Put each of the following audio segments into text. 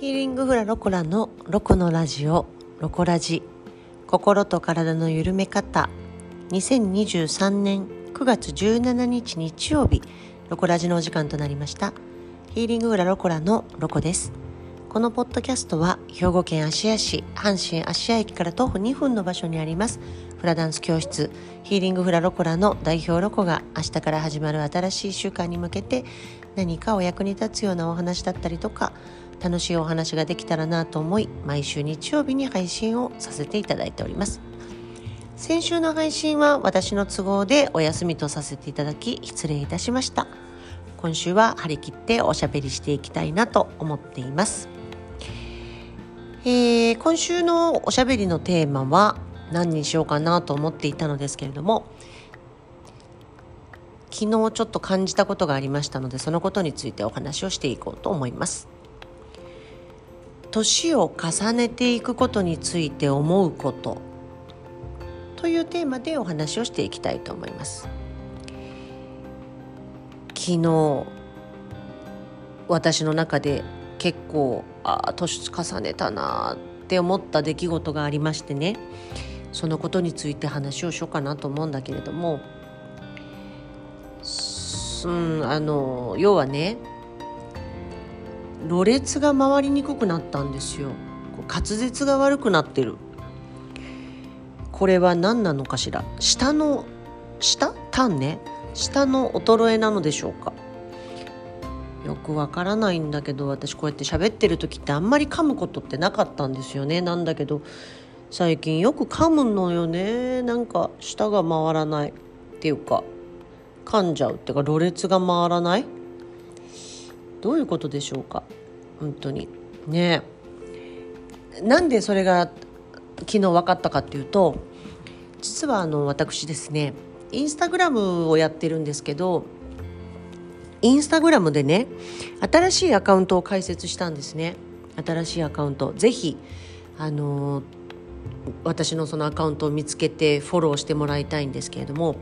ヒーリングフラロコラのロコのラジオロコラジ。心と体の緩め方。2023年9月17日日曜日。ロコラジのお時間となりました。ヒーリングフラロコラのロコです。このポッドキャストは兵庫県芦屋市阪神芦屋駅から徒歩2分の場所にあります。フラダンス教室。ヒーリングフラロコラの代表ロコが明日から始まる新しい週間に向けて何かお役に立つようなお話だったりとか楽しいお話ができたらなと思い毎週日曜日に配信をさせていただいております。先週の配信は私の都合でお休みとさせていただき失礼いたしました。今週は張り切っておしゃべりしていきたいなと思っています。えー、今週のおしゃべりのテーマは何にしようかなと思っていたのですけれども昨日ちょっと感じたことがありましたのでそのことについてお話をしていこうと思います。年を重ねていくことについて思うこと。というテーマでお話をしていきたいと思います。昨日私の中で結構あ年重ねたなって思った出来事がありましてね。そのことについて話をしようかなと思うんだけれども、うん、あの要はねろれつが回りにくくなったんですよ。滑舌が悪くなってる。これは何なのかしら？下の下？単ね下の衰えなのでしょうか？よくわからないんだけど私こうやって喋ってる時ってあんまり噛むことってなかったんですよね。なんだけど最近よく噛むのよね。なんか舌が回らないっていうか噛んじゃうっていうかろれつが回らない？どういうことでしょうか？本当に。ね。なんでそれが昨日分かったかっていうと実はあの私ですねインスタグラムをやってるんですけどインスタグラムでね新しいアカウントを開設したんですね。新しいアカウント。ぜひあの私のそのアカウントを見つけてフォローしてもらいたいんですけれども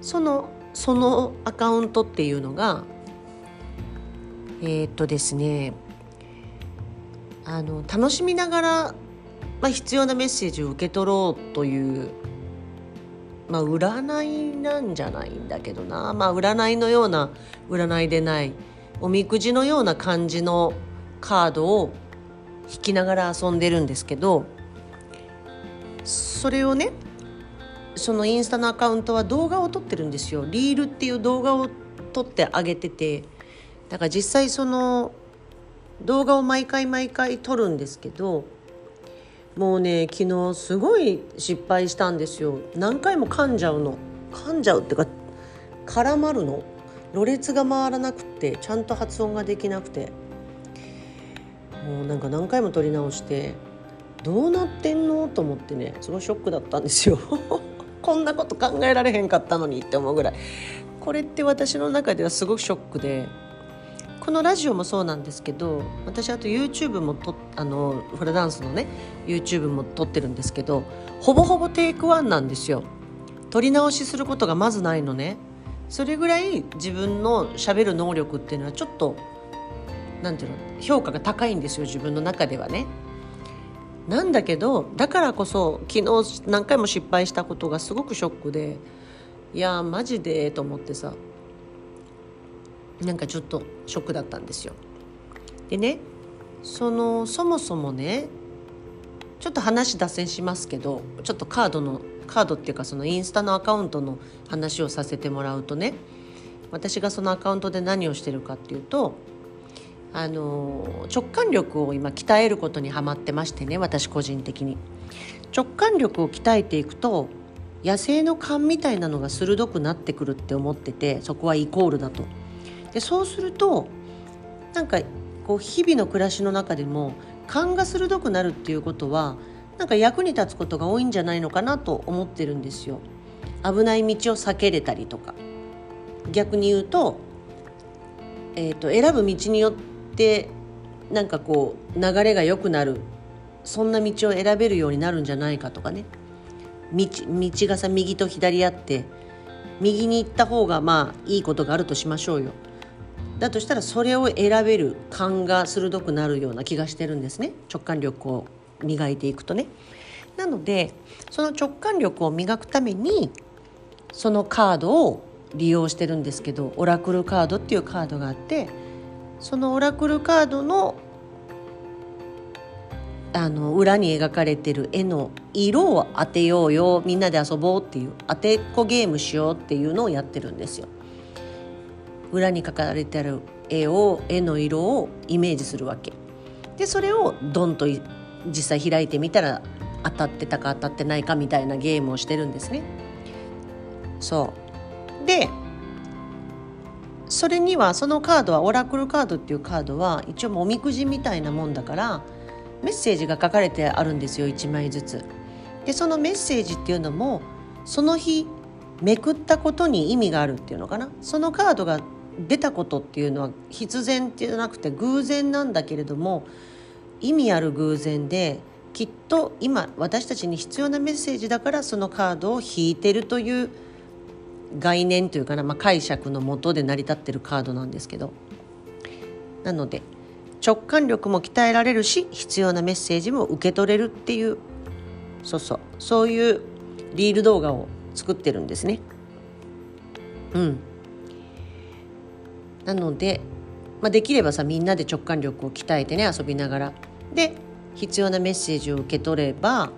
そのそのアカウントっていうのがえー、っとですねあの楽しみながら、まあ、必要なメッセージを受け取ろうというまあ占いなんじゃないんだけどな。まあ占いのような占いでないおみくじのような感じのカードを引きながら遊んでるんですけどそれをねそのインスタのアカウントは動画を撮ってるんですよ。リールっていう動画を撮ってあげててだから実際その動画を毎回毎回撮るんですけどもうね昨日すごい失敗したんですよ。何回も噛んじゃうの。噛んじゃうっていうか絡まるの。ろれつが回らなくてちゃんと発音ができなくて。もうなんか何回も撮り直してどうなってんのと思ってねすごいショックだったんですよ。こんなこと考えられへんかったのにって思うぐらい。これって私の中ではすごくショックでこのラジオもそうなんですけど私あと YouTube もとあのフラダンスのね YouTube も撮ってるんですけどほぼほぼテイクワンなんですよ。撮り直しすることがまずないのね。それぐらい自分のしゃべる能力っていうのはちょっとなんていうの評価が高いんですよ自分の中ではね。なんだけどだからこそ昨日何回も失敗したことがすごくショックでいやマジでと思ってさなんかちょっとショックだったんですよ。でねそのそもそもねちょっと話脱線しますけどちょっとカードのカードっていうかそのインスタのアカウントの話をさせてもらうとね私がそのアカウントで何をしてるかっていうとあの直感力を今鍛えることにはまってましてね私個人的に直感力を鍛えていくと野生の勘みたいなのが鋭くなってくるって思っててそこはイコールだと。でそうするとなんかこう日々の暮らしの中でも勘が鋭くなるっていうことはなんか役に立つことが多いんじゃないのかなと思ってるんですよ。危ない道を避けれたりとか逆に言うと,、えーと、選ぶ道によってなんかこう流れが良くなるそんな道を選べるようになるんじゃないかとかね道道がさ右と左あって右に行った方がまあいいことがあるとしましょうよ。だとしたらそれを選べる勘が鋭くなるような気がしてるんですね直感力を磨いていくとね。なのでその直感力を磨くためにそのカードを利用してるんですけどオラクルカードっていうカードがあってそのオラクルカードのあの裏に描かれてる絵の色を当てようよみんなで遊ぼうっていう当てっこゲームしようっていうのをやってるんですよ。裏に描かれてある絵を絵の色をイメージするわけ。でそれをドンと実際開いてみたら当たってたか当たってないかみたいなゲームをしてるんですね。そうでそれにはそのカードはオラクルカードっていうカードは一応もみくじみたいなもんだからメッセージが書かれてあるんですよ1枚ずつ。でそのメッセージっていうのもその日めくったことに意味があるっていうのかなそのカードが出たことっていうのは必然じゃなくて偶然なんだけれども意味ある偶然できっと今私たちに必要なメッセージだからそのカードを引いてるという概念というかな、まあ、解釈のもとで成り立ってるカードなんですけどなので直感力も鍛えられるし必要なメッセージも受け取れるっていうそうそうそういうリール動画を作ってるんですね。うん、なので、まあ、できればさみんなで直感力を鍛えてね遊びながら。で必要なメッセージを受け取れば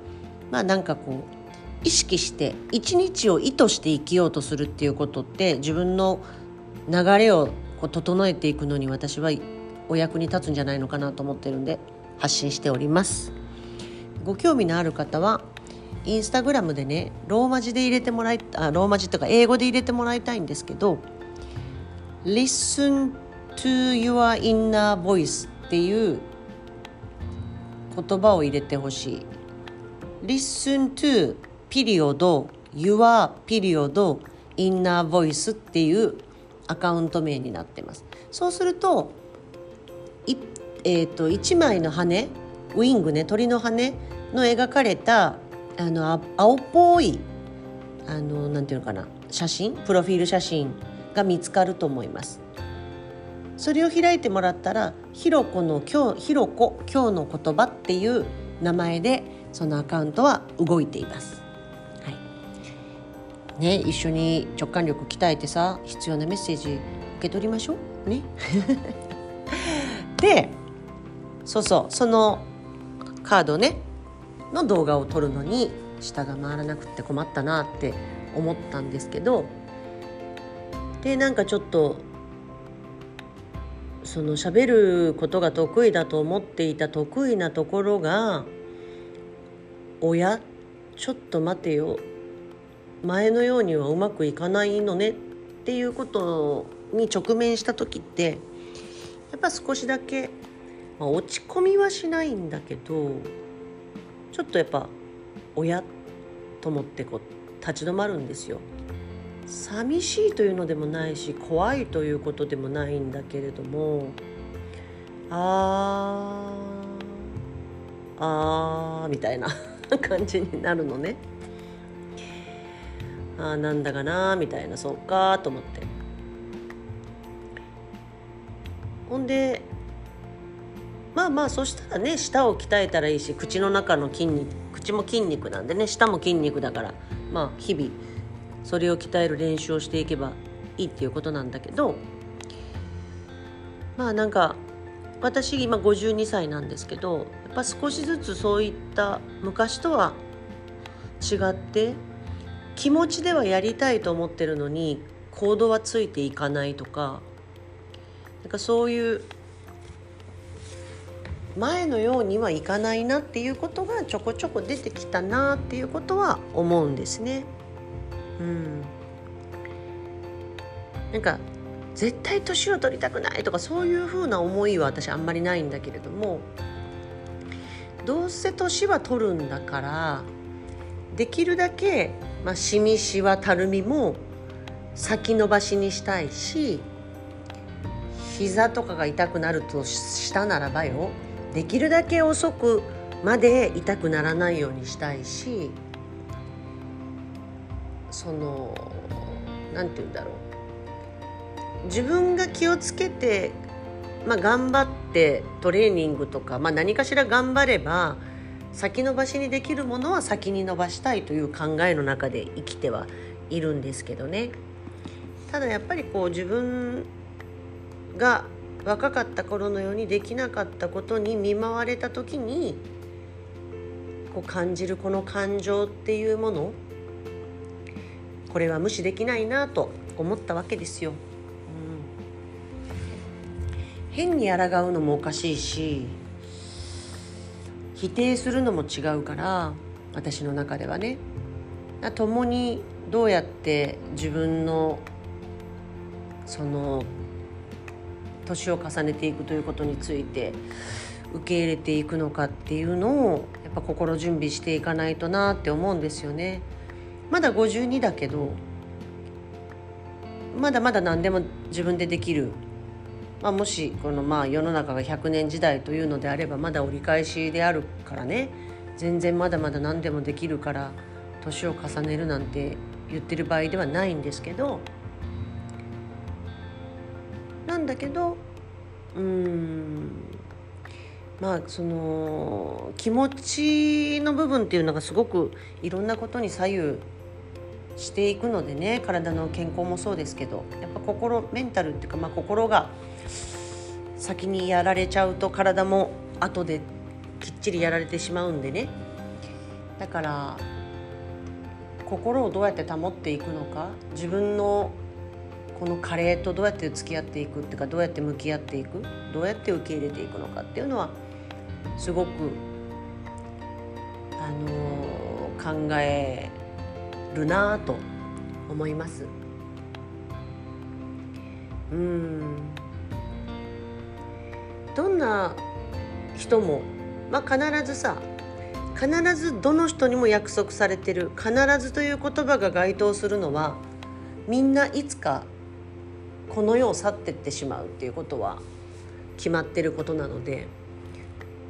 まあなんかこう意識して一日を意図して生きようとするっていうことって自分の流れをこう整えていくのに私はお役に立つんじゃないのかなと思ってるんで発信しております。ご興味のある方はインスタグラムでねローマ字で入れてもらいあローマ字とか英語で入れてもらいたいんですけど Listen to your inner voice っていう言葉を入れてほしい。Listen to ピリオド Your ピリオド Inner Voice っていうアカウント名になってます。そうするとい、えーと、1枚の羽ウイングね鳥の羽の描かれたあの青っぽいあのなんていうのかな写真プロフィール写真が見つかると思います。それを開いてもらったら「ひろこの今日ひろこ今日の言葉」っていう名前でそのアカウントは動いています。はい。ね一緒に直感力鍛えてさ必要なメッセージ受け取りましょう。ね。でそうそうそのカードねの動画を撮るのに下が回らなくって困ったなって思ったんですけどでなんかちょっとその喋ることが得意だと思っていた得意なところが「おやちょっと待てよ前のようにはうまくいかないのねっていうことに直面した時ってやっぱ少しだけ、まあ、落ち込みはしないんだけどちょっとやっぱ親と思ってこう立ち止まるんですよ。寂しいというのでもないし怖いということでもないんだけれどもあーあーみたいな 感じになるのね。あなんだかなみたいなそうかと思ってほんでまあまあそしたらね舌を鍛えたらいいし口の中の筋肉口も筋肉なんでね舌も筋肉だからまあ日々それを鍛える練習をしていけばいいっていうことなんだけどまあなんか私今52歳なんですけどやっぱ少しずつそういった昔とは違って気持ちではやりたいと思ってるのに行動はついていかないとかなんかそういう前のようにはいかないなっていうことがちょこちょこ出てきたなっていうことは思うんですね。うん、なんか絶対年を取りたくないとかそういうふうな思いは私あんまりないんだけれどもどうせ年は取るんだからできるだけまあ、しみしわたるみも先延ばしにしたいし膝とかが痛くなるとしたならばよできるだけ遅くまで痛くならないようにしたいしその何て言うんだろう。自分が気をつけて、まあ、頑張ってトレーニングとか、まあ、何かしら頑張れば先延ばしにできるものは先に伸ばしたいという考えの中で生きてはいるんですけどね。ただやっぱりこう自分が若かった頃のようにできなかったことに見舞われた時にこう感じるこの感情っていうものこれは無視できないなと思ったわけですよ。うん、変に抗うのもおかしいし否定するのも違うから私の中ではね共にどうやって自分のその年を重ねていくということについて受け入れていくのかっていうのをやっぱ心準備していかないとなって思うんですよね。まだ52だけどまだまだ何でも自分でできる、まあ、もしこのまあ世の中が100年時代というのであればまだ折り返しであるからね。全然まだまだ何でもできるから年を重ねるなんて言ってる場合ではないんですけど。なんだけどうんまあその気持ちの部分っていうのがすごくいろんなことに左右していくのでね体の健康もそうですけどやっぱ心メンタルっていうか、まあ、心が先にやられちゃうと体も後できっちりやられてしまうんでね。だから心をどうやって保っていくのか自分のこの加齢とどうやって付き合っていくっていうかどうやって向き合っていくどうやって受け入れていくのかっていうのはすごくあのー、考えるなと思います。うん。どんな人も、まあ、必ずさ必ずどの人にも約束されてる必ずという言葉が該当するのはみんないつかこの世を去ってってしまうっていうことは決まってることなので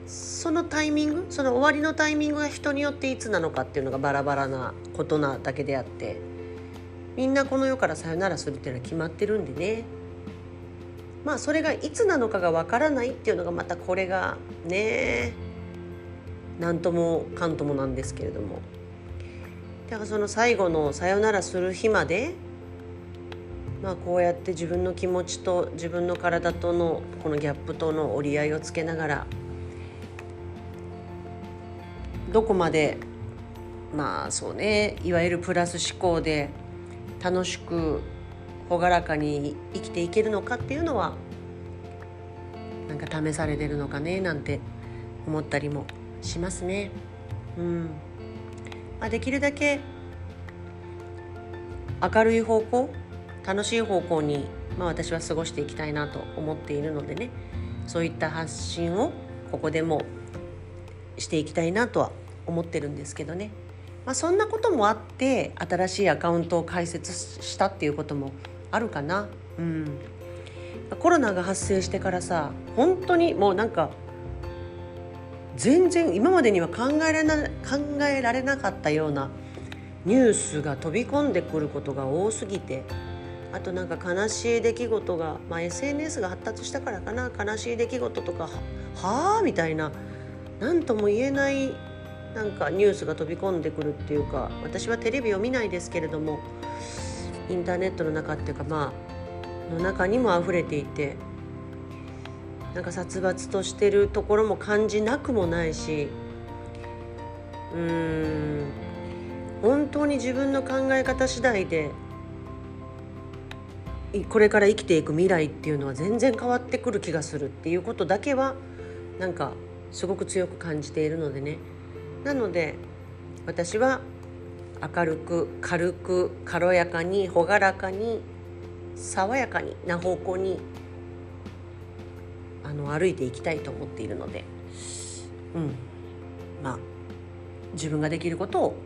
そのタイミングその終わりのタイミングが人によっていつなのかっていうのがバラバラなことなだけであってみんなこの世からさよならするっていうのは決まってるんでね。まあそれがいつなのかがわからないっていうのがまたこれがね何ともかんともなんですけれども。だからその最後のさよならする日までまあこうやって自分の気持ちと自分の体とのこのギャップとの折り合いをつけながらどこまでまあそうねいわゆるプラス思考で楽しく朗らかに生きていけるのかっていうのはなんか試されてるのかねなんて思ったりもしますね。うんまあ、できるだけ明るい方向楽しい方向に、まあ、私は過ごしていきたいなと思っているのでねそういった発信をここでもしていきたいなとは思ってるんですけどね、まあ、そんなこともあって新しいアカウントを開設したっていうこともあるかな。うん、コロナが発生してからさ本当にもうなんか全然今までには考えられな考えられなかったようなニュースが飛び込んでくることが多すぎてあとなんか悲しい出来事が、まあ、SNS が発達したからかな。悲しい出来事とかはあみたいな何とも言えないなんかニュースが飛び込んでくるっていうか私はテレビを見ないですけれどもインターネットの中っていうかまあの中にも溢れていてなんか殺伐としてるところも感じなくもないしうーん本当に自分の考え方次第でこれから生きていく未来っていうのは全然変わってくる気がするっていうことだけはなんかすごく強く感じているのでね。なので私は明るく軽く軽やかに朗らかに爽やかにな方向にあの歩いていきたいと思っているのでうん。まあ自分ができることを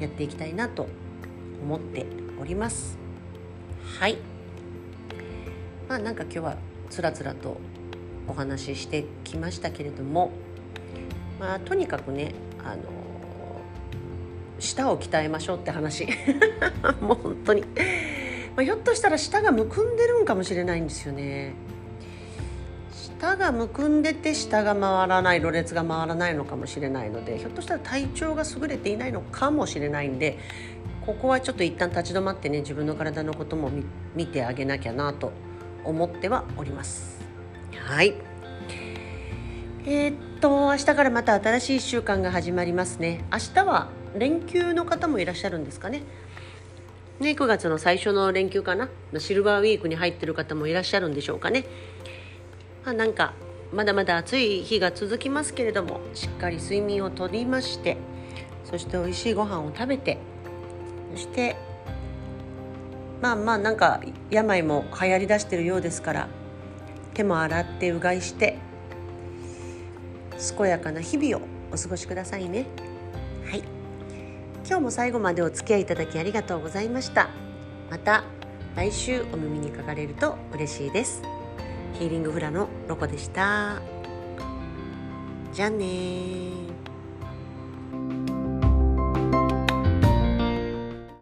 やっていきたいなと思っております。はい。まあなんか今日はつらつらとお話ししてきましたけれどもまあとにかくねあの舌を鍛えましょうって話。もう本当に。まあ、ひょっとしたら舌がむくんでるんかもしれないんですよね。舌がむくんでて舌が回らないろれつが回らないのかもしれないのでひょっとしたら体調が優れていないのかもしれないんでここはちょっと一旦立ち止まってね自分の体のことも見てあげなきゃなと思ってはおります。はい。えー、っと明日からまた新しい1週間が始まりますね。明日は連休の方もいらっしゃるんですかね。ね、9月の最初の連休かな。シルバーウィークに入ってる方もいらっしゃるんでしょうかね。まあ、なんかまだまだ暑い日が続きますけれどもしっかり睡眠をとりましてそして美味しいご飯を食べてそしてまあまあなんか病も流行りだしてるようですから手も洗ってうがいして健やかな日々をお過ごしくださいね。はい。今日も最後までお付き合いいただきありがとうございました。また来週お耳にかかれると嬉しいです。ヒーリングフラのロコでした。じゃあね